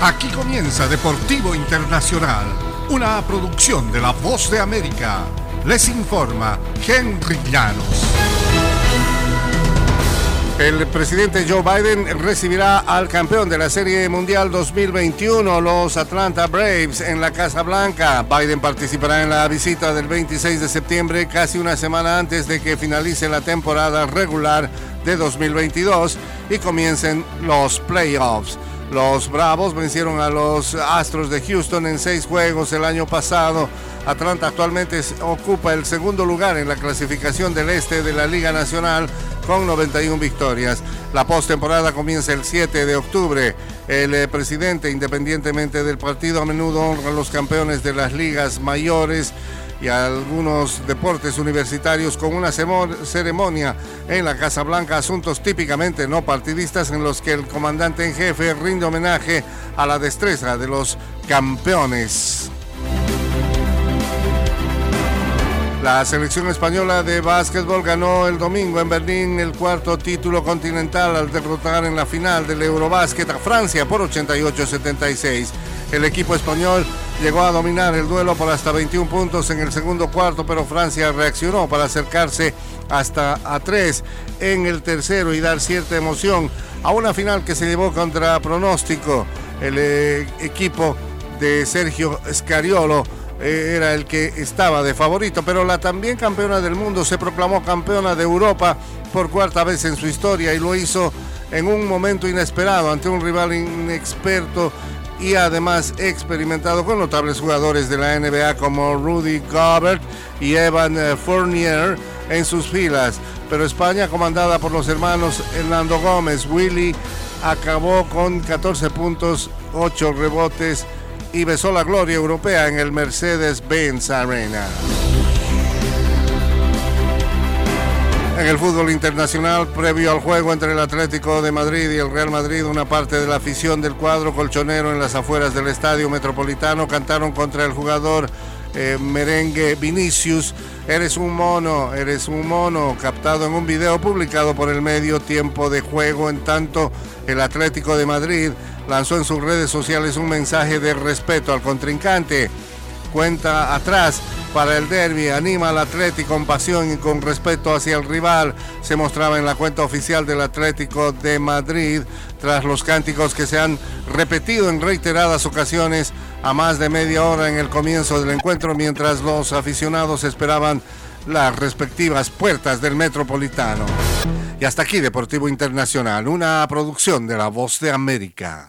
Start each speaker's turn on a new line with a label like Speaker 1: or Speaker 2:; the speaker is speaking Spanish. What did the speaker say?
Speaker 1: Aquí comienza Deportivo Internacional, una producción de La Voz de América. Les informa Henry Llanos. El presidente Joe Biden recibirá al campeón de la Serie Mundial 2021, los Atlanta Braves, en la Casa Blanca. Biden participará en la visita del 26 de septiembre, casi una semana antes de que finalice la temporada regular de 2022 y comiencen los playoffs. Los Bravos vencieron a los Astros de Houston en seis juegos el año pasado. Atlanta actualmente ocupa el segundo lugar en la clasificación del este de la Liga Nacional con 91 victorias. La postemporada comienza el 7 de octubre. El eh, presidente, independientemente del partido, a menudo honra a los campeones de las ligas mayores y algunos deportes universitarios con una ceremonia en la Casa Blanca, asuntos típicamente no partidistas en los que el comandante en jefe rinde homenaje a la destreza de los campeones. La selección española de básquetbol ganó el domingo en Berlín el cuarto título continental al derrotar en la final del Eurobásquet a Francia por 88-76. El equipo español llegó a dominar el duelo por hasta 21 puntos en el segundo cuarto, pero Francia reaccionó para acercarse hasta a 3 en el tercero y dar cierta emoción a una final que se llevó contra pronóstico. El eh, equipo de Sergio Scariolo era el que estaba de favorito, pero la también campeona del mundo se proclamó campeona de Europa por cuarta vez en su historia y lo hizo en un momento inesperado ante un rival inexperto y además experimentado con notables jugadores de la NBA como Rudy Gobert y Evan eh, Fournier en sus filas. Pero España, comandada por los hermanos Hernando Gómez, Willy, acabó con 14 puntos, 8 rebotes y besó la gloria europea en el Mercedes-Benz Arena. En el fútbol internacional, previo al juego entre el Atlético de Madrid y el Real Madrid, una parte de la afición del cuadro colchonero en las afueras del estadio metropolitano cantaron contra el jugador eh, merengue Vinicius. Eres un mono, eres un mono, captado en un video publicado por el medio Tiempo de Juego. En tanto, el Atlético de Madrid lanzó en sus redes sociales un mensaje de respeto al contrincante. Cuenta atrás para el derby, anima al Atlético con pasión y con respeto hacia el rival. Se mostraba en la cuenta oficial del Atlético de Madrid tras los cánticos que se han repetido en reiteradas ocasiones a más de media hora en el comienzo del encuentro mientras los aficionados esperaban las respectivas puertas del Metropolitano. Y hasta aquí Deportivo Internacional, una producción de La Voz de América.